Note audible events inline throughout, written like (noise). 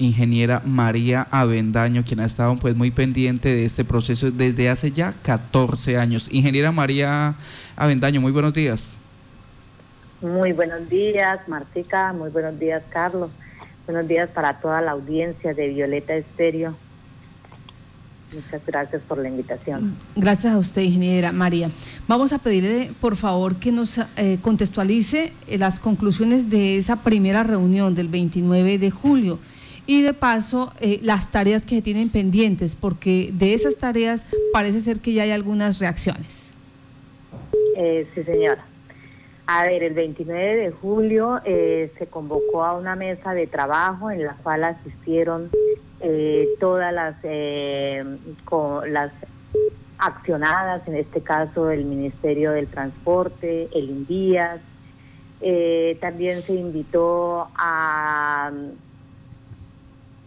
ingeniera María Avendaño, quien ha estado pues muy pendiente de este proceso desde hace ya 14 años. Ingeniera María Avendaño, muy buenos días. Muy buenos días, Martica, muy buenos días, Carlos. Buenos días para toda la audiencia de Violeta Estéreo. Muchas gracias por la invitación. Gracias a usted, ingeniera María. Vamos a pedirle, por favor, que nos eh, contextualice eh, las conclusiones de esa primera reunión del 29 de julio y de paso eh, las tareas que se tienen pendientes, porque de esas tareas parece ser que ya hay algunas reacciones. sí, señora. A ver, el 29 de julio se convocó a una mesa de trabajo en la cual asistieron eh, todas las, eh, las accionadas, en este caso el Ministerio del Transporte, el INVIAS. Eh, también se invitó a,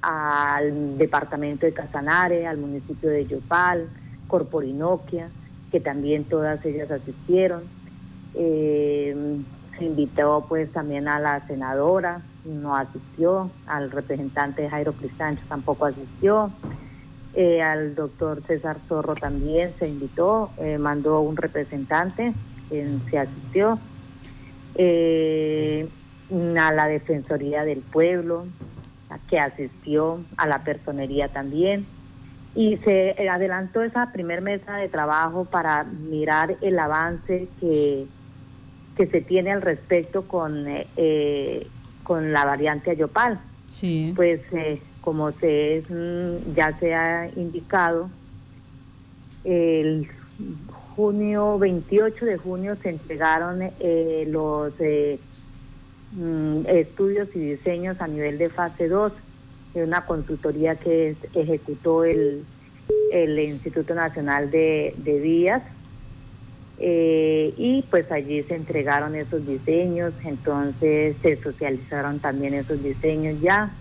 al departamento de Casanare, al municipio de Yopal, Corporinoquia, que también todas ellas asistieron. se invitó pues también a la senadora, no asistió, al representante Jairo Cristancho tampoco asistió, eh, al doctor César Zorro también se invitó, eh, mandó un representante, se asistió, eh, a la Defensoría del Pueblo, que asistió, a la Personería también, y se adelantó esa primer mesa de trabajo para mirar el avance que, que se tiene al respecto con con la variante Ayopal. Sí. Pues eh, como se mm, ya se ha indicado, el junio 28 de junio se entregaron eh, los mm, estudios y diseños a nivel de fase 2 de una consultoría que ejecutó el, el Instituto Nacional de, de Vías eh, y pues allí se entregaron esos diseños, entonces se socializaron también esos diseños ya.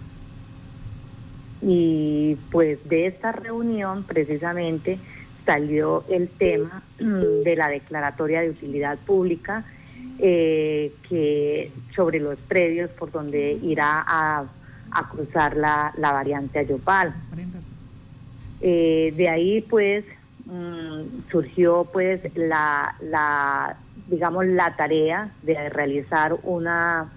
Y pues de esta reunión precisamente salió el tema (clears throat) de la declaratoria de utilidad pública eh, que sobre los predios por donde irá a, cruzar la, variante Ayopal. Eh, de ahí pues Mm, surgió pues la, la, digamos, la tarea de realizar una,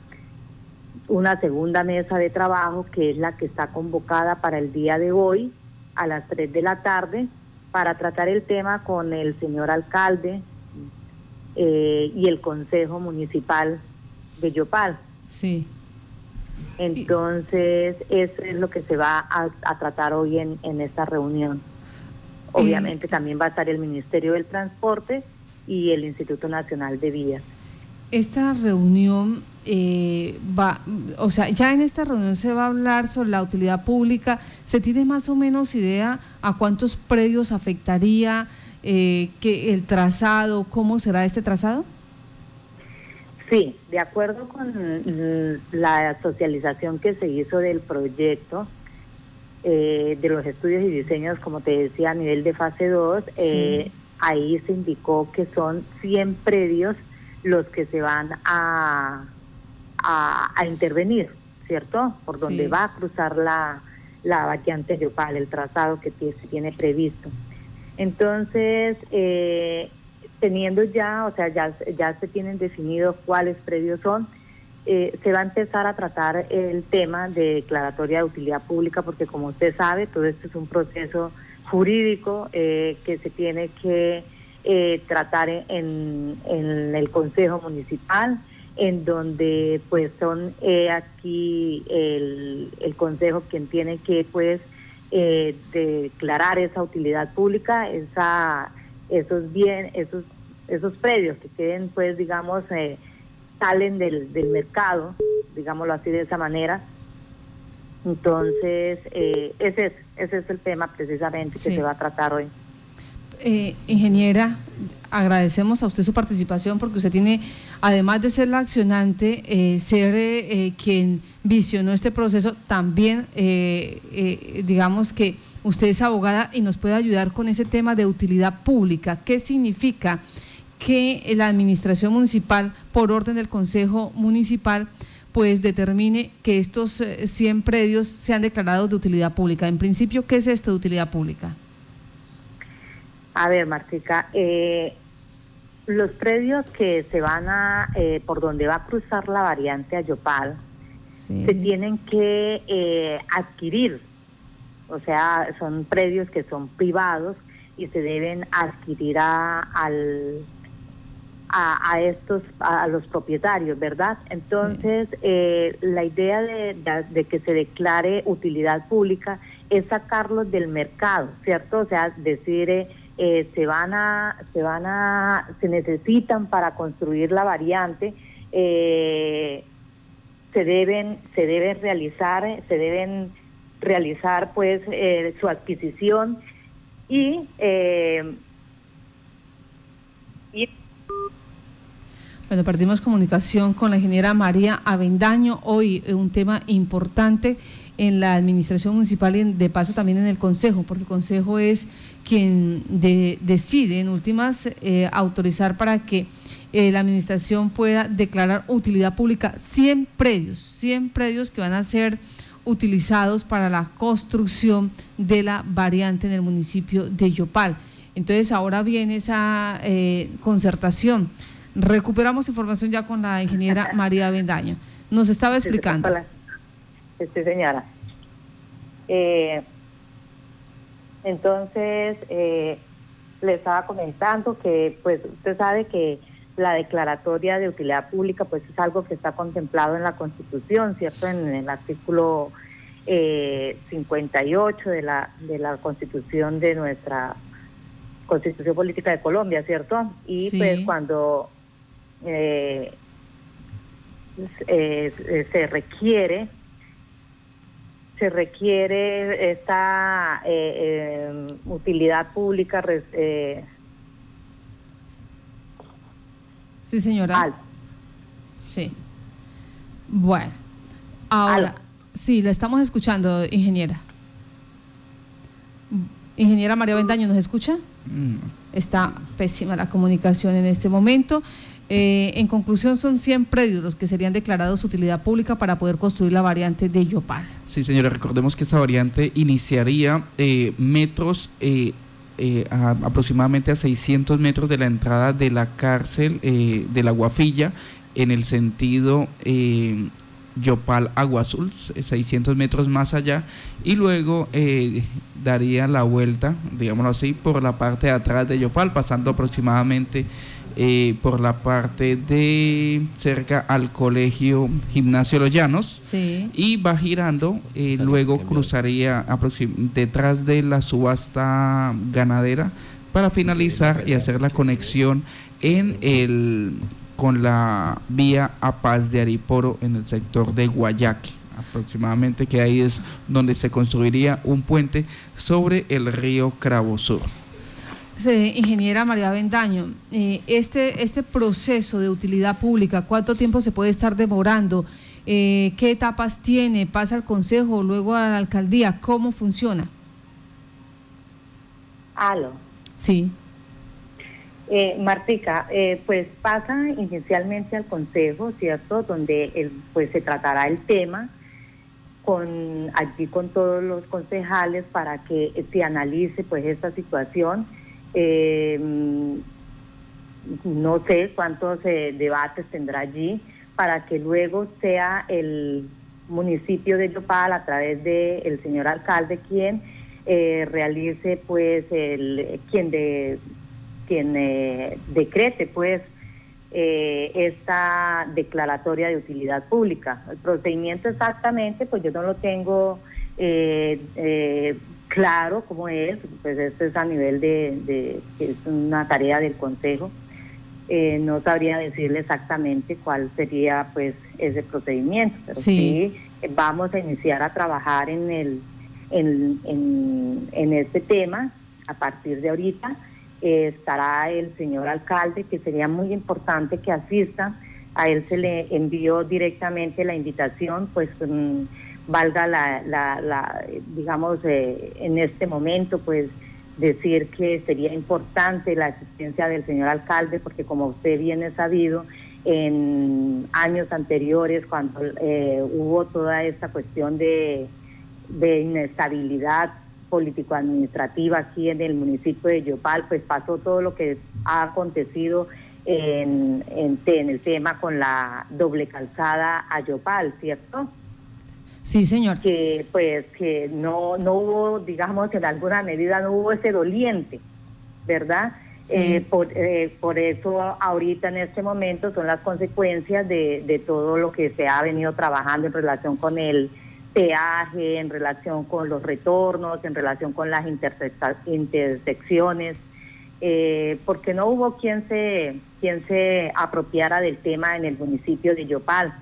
una segunda mesa de trabajo que es la que está convocada para el día de hoy a las 3 de la tarde para tratar el tema con el señor alcalde eh, y el Consejo Municipal de Yopal. Sí. Entonces, eso es lo que se va a, tratar hoy en, en esta reunión. Obviamente también va a estar el Ministerio del Transporte y el Instituto Nacional de Vías. Esta reunión eh, va, o sea, ya en esta reunión se va a hablar sobre la utilidad pública. ¿Se tiene más o menos idea a cuántos predios afectaría eh, que el trazado? ¿Cómo será este trazado? Sí, de acuerdo con la socialización que se hizo del proyecto, eh, de los estudios y diseños, como te decía, a nivel de fase 2, eh, ahí se indicó que son 100 predios los que se van a, a, intervenir, ¿cierto? Por donde va a cruzar la, la variante Yopal, el trazado que se tiene previsto. Entonces, eh, teniendo ya, o sea, ya, ya se tienen definidos cuáles predios son, eh, se va a empezar a tratar el tema de declaratoria de utilidad pública, porque como usted sabe, todo esto es un proceso jurídico eh, que se tiene que eh, tratar en, el Consejo Municipal, en donde pues son aquí el, el, Consejo quien tiene que pues declarar esa utilidad pública, esa, esos bien, esos, esos predios que queden pues digamos salen del, del mercado, digámoslo así de esa manera. Entonces, eh, ese, es, ese es el tema precisamente que se va a tratar hoy. Eh, ingeniera, agradecemos a usted su participación porque usted tiene, además de ser la accionante, eh, ser eh, quien visionó este proceso, también digamos que usted es abogada y nos puede ayudar con ese tema de utilidad pública. ¿Qué significa? que la administración municipal, por orden del Consejo Municipal, pues determine que estos 100 predios sean declarados de utilidad pública. En principio, ¿qué es esto de utilidad pública? A ver, Martica, eh, los predios que se van a, eh, por donde va a cruzar la variante Ayopal, se tienen que eh, adquirir, o sea, son predios que son privados y se deben adquirir a, al, a, estos, a, los propietarios, ¿verdad? Entonces, eh, la idea de, que se declare utilidad pública es sacarlos del mercado, ¿cierto? O sea, decir eh, se van a, se van a, se necesitan para construir la variante, eh, se deben, se deben realizar, se deben realizar pues eh, su adquisición y, y bueno, partimos comunicación con la ingeniera María Avendaño. Hoy un tema importante en la administración municipal y de paso también en el consejo, porque el consejo es quien decide en últimas eh, autorizar para que eh, la administración pueda declarar utilidad pública 100 predios, 100 predios que van a ser utilizados para la construcción de la variante en el municipio de Yopal. Entonces ahora viene esa eh, concertación. Recuperamos información ya con la ingeniera (laughs) María Bendaño. Nos estaba explicando. Sí, señora. Eh, entonces, eh, le estaba comentando que, pues, usted sabe que la declaratoria de utilidad pública, pues, es algo que está contemplado en la Constitución, ¿cierto? En, el artículo eh, 58 de la, de la Constitución de nuestra Constitución Política de Colombia, ¿cierto? Y, pues, cuando eh, se requiere se requiere esta eh, eh, utilidad pública. Eh, sí, señora. Sí. Bueno, ahora, sí, la estamos escuchando, ingeniera. Ingeniera María Vendaño, ¿nos escucha? Mm. Está pésima la comunicación en este momento. Eh, en conclusión, son 100 predios los que serían declarados utilidad pública para poder construir la variante de Yopal. Sí, señora, recordemos que esa variante iniciaría eh, metros, eh, aproximadamente a 600 metros de la entrada de la cárcel de la Guafilla, en el sentido Yopal Agua Azul, 600 metros más allá, y luego daría la vuelta, digámoslo así, por la parte de atrás de Yopal, pasando aproximadamente eh, por la parte de cerca al colegio Gimnasio Los Llanos. Y va girando, eh, luego cruzaría detrás de la subasta ganadera para finalizar y hacer la conexión en el con la vía a Paz de Ariporo en el sector de Guayaque. Aproximadamente que ahí es donde se construiría un puente sobre el río Cravo Sur ingeniera María Bendaño, eh, este, este proceso de utilidad pública, ¿cuánto tiempo se puede estar demorando? Eh, ¿Qué etapas tiene? ¿Pasa al Consejo, luego a la alcaldía? ¿Cómo funciona? Aló. Sí. Eh, Martica, eh, pues pasa inicialmente al Consejo, ¿cierto? Donde pues se tratará el tema con allí con todos los concejales para que se analice pues esta situación eh, no sé cuántos eh, debates tendrá allí para que luego sea el municipio de Yopal a través del señor alcalde quien eh, realice pues el quien de quien eh, decrete pues esta declaratoria de utilidad pública. El procedimiento exactamente pues yo no lo tengo claro cómo es, pues esto es a nivel de, es una tarea del Consejo. Eh, no sabría decirle exactamente cuál sería pues ese procedimiento, pero sí, vamos a iniciar a trabajar en el en, en, este tema a partir de ahorita. Eh, estará el señor alcalde, que sería muy importante que asista. A él se le envió directamente la invitación, pues mm, valga la, la, digamos, eh, en este momento, pues decir que sería importante la asistencia del señor alcalde, porque como usted bien ha sabido, en años anteriores cuando eh, hubo toda esta cuestión de, de inestabilidad político-administrativa aquí en el municipio de Yopal, pues pasó todo lo que ha acontecido en, en, el tema con la doble calzada a Yopal, ¿cierto? Sí, señor. Que pues que no, no hubo, digamos, en alguna medida no hubo ese doliente, ¿verdad? Eh, por, eh, por eso ahorita en este momento son las consecuencias de, de todo lo que se ha venido trabajando en relación con el peaje, en relación con los retornos, en relación con las intersecciones, eh, porque no hubo quien se, quien se apropiara del tema en el municipio de Yopal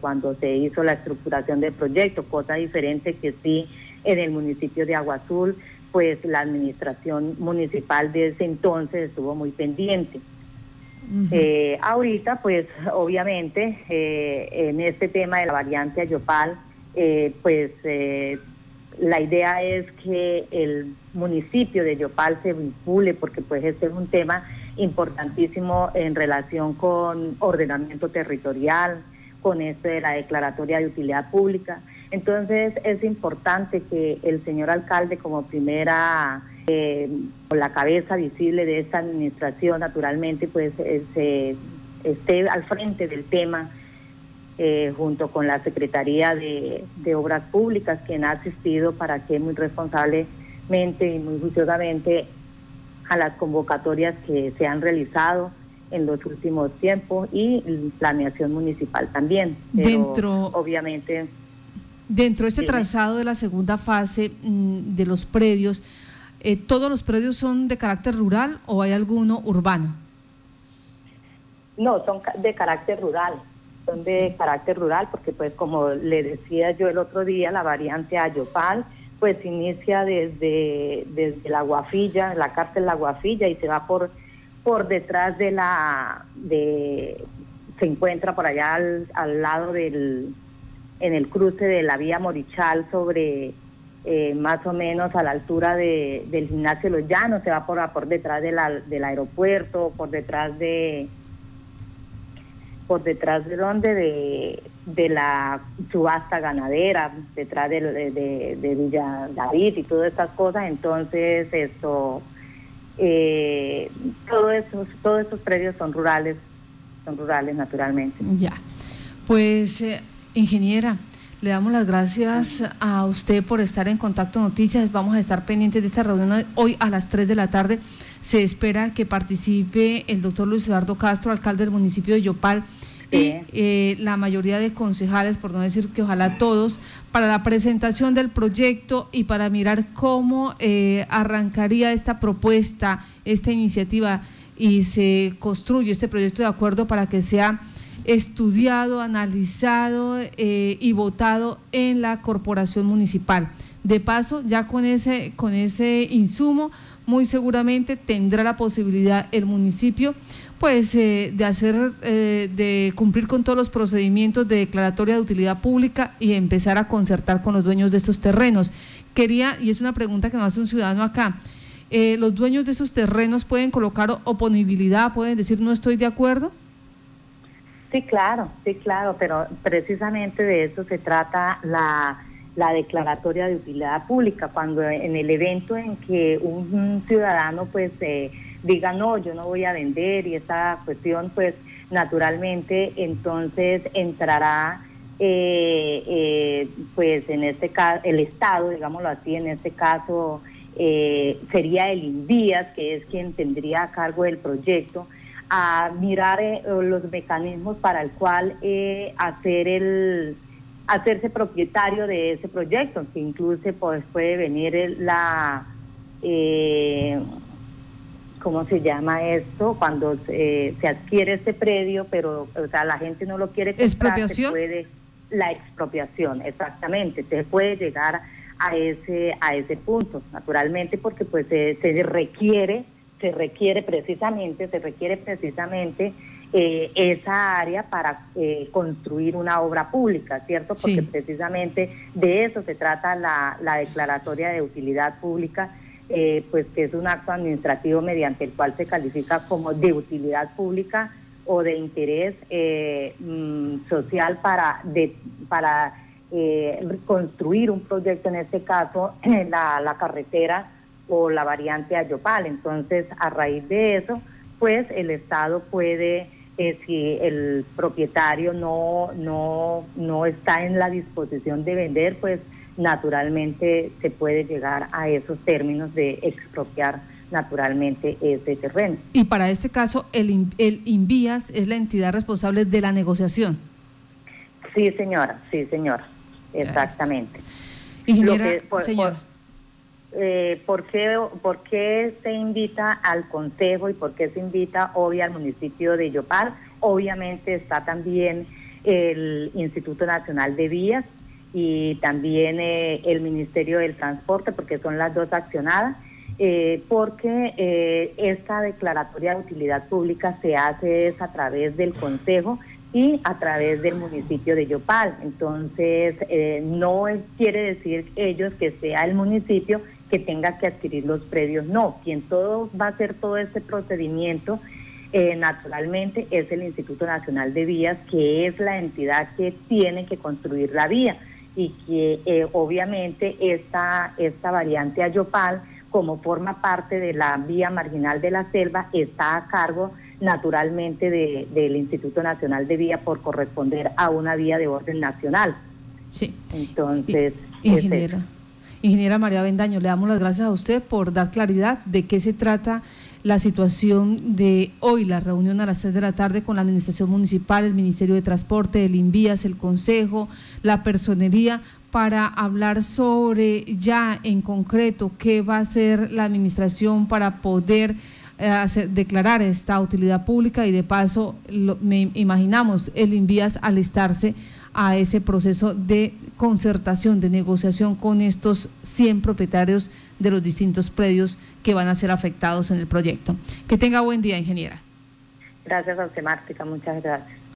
cuando se hizo la estructuración del proyecto, cosa diferente que sí en el municipio de Agua Azul pues la administración municipal de ese entonces estuvo muy pendiente. Eh, ahorita, pues obviamente, eh, en este tema de la variante Ayopal, eh, pues la idea es que el municipio de Ayopal se vincule, porque pues este es un tema importantísimo en relación con ordenamiento territorial, con esto de la declaratoria de utilidad pública. Entonces es importante que el señor alcalde como primera, eh, la cabeza visible de esta administración, naturalmente, pues eh, esté al frente del tema eh, junto con la Secretaría de, Obras Públicas, quien ha asistido para que muy responsablemente y muy juiciosamente a las convocatorias que se han realizado en los últimos tiempos y planeación municipal también. Dentro, obviamente Dentro de este trazado de la segunda fase mm, de los predios, eh, ¿todos los predios son de carácter rural o hay alguno urbano? No, son de carácter rural, son de carácter rural porque pues como le decía yo el otro día, la variante Ayopal pues inicia desde, desde la Guafilla, la cárcel La Guafilla y se va por, por detrás de la, de, se encuentra por allá al lado del en el cruce de la vía Morichal sobre eh, más o menos a la altura de, del gimnasio Los Llanos, se va por, por detrás de la, del aeropuerto, por detrás de por detrás de donde de, de la subasta ganadera, detrás de, de, Villa David y todas estas cosas, entonces esto eh, todo todos estos predios son rurales, son rurales naturalmente. Ya, pues eh, Ingeniera, le damos las gracias a usted por estar en Contacto Noticias. Vamos a estar pendientes de esta reunión hoy a las 3 de la tarde. Se espera que participe el doctor Luis Eduardo Castro, alcalde del municipio de Yopal, y eh, la mayoría de concejales, por no decir que ojalá todos, para la presentación del proyecto y para mirar cómo eh, arrancaría esta propuesta, esta iniciativa y se construye este proyecto de acuerdo para que sea estudiado, analizado eh, y votado en la corporación municipal. De paso, ya con ese, con ese insumo, muy seguramente tendrá la posibilidad el municipio pues eh, de hacer, eh, de cumplir con todos los procedimientos de declaratoria de utilidad pública y empezar a concertar con los dueños de estos terrenos. Quería, y es una pregunta que nos hace un ciudadano acá, ¿los dueños de esos terrenos pueden colocar oponibilidad, pueden decir no estoy de acuerdo? Sí, claro, sí, claro, pero precisamente de eso se trata la, declaratoria de utilidad pública, cuando en el evento en que un, ciudadano pues eh, diga no, yo no voy a vender y esa cuestión pues naturalmente entonces entrará eh, eh, pues en este caso el Estado, digámoslo así, en este caso sería el INDIAS, que es quien tendría a cargo del proyecto, a mirar eh, los mecanismos para el cual eh, hacer el hacerse propietario de ese proyecto, que incluso pues, puede venir la eh, ¿cómo se llama esto? Cuando se adquiere ese predio, pero o sea, la gente no lo quiere comprar, ¿Expropiación? puede la expropiación, exactamente, se puede llegar a ese a ese punto, naturalmente, porque pues se requiere se requiere precisamente, se requiere precisamente eh, esa área para eh, construir una obra pública, ¿cierto? Porque precisamente de eso se trata la, la declaratoria de utilidad pública, eh, pues que es un acto administrativo mediante el cual se califica como de utilidad pública o de interés eh, mm, social para, de, para eh, construir un proyecto, en este caso (clears throat) la, la carretera o la variante Ayopal. Entonces, a raíz de eso, pues el Estado puede, eh, si el propietario no, no, no está en la disposición de vender, pues naturalmente se puede llegar a esos términos de expropiar naturalmente ese terreno. Y para este caso, el, el Invías es la entidad responsable de la negociación. Sí, señora, sí, señora, exactamente. Ingeniera, señora. Eh, ¿por, qué, ¿Por qué se invita al Consejo y por qué se invita hoy al municipio de Yopal? Obviamente está también el Instituto Nacional de Vías y también eh, el Ministerio del Transporte, porque son las dos accionadas eh, porque eh, esta declaratoria de utilidad pública se hace a través del Consejo y a través del municipio de Yopal. Entonces, eh, no quiere decir ellos que sea el municipio que tenga que adquirir los predios, no, quien todo va a hacer todo este procedimiento naturalmente es el Instituto Nacional de Vías, que es la entidad que tiene que construir la vía y que obviamente esta, esta variante Ayopal como forma parte de la vía marginal de la selva, está a cargo naturalmente del Instituto Nacional de Vía por corresponder a una vía de orden nacional. Sí. Entonces, ingeniera, ingeniera María Bendaño, le damos las gracias a usted por dar claridad de qué se trata la situación de hoy, la reunión a las 6 de la tarde con la Administración Municipal, el Ministerio de Transporte, el INVIAS, el Consejo, la Personería, para hablar sobre ya en concreto qué va a hacer la Administración para poder eh, declarar esta utilidad pública y de paso me imaginamos el INVIAS alistarse a ese proceso de concertación, de negociación con estos 100 propietarios de los distintos predios que van a ser afectados en el proyecto. Que tenga buen día, ingeniera. Gracias a Mártica. Muchas gracias.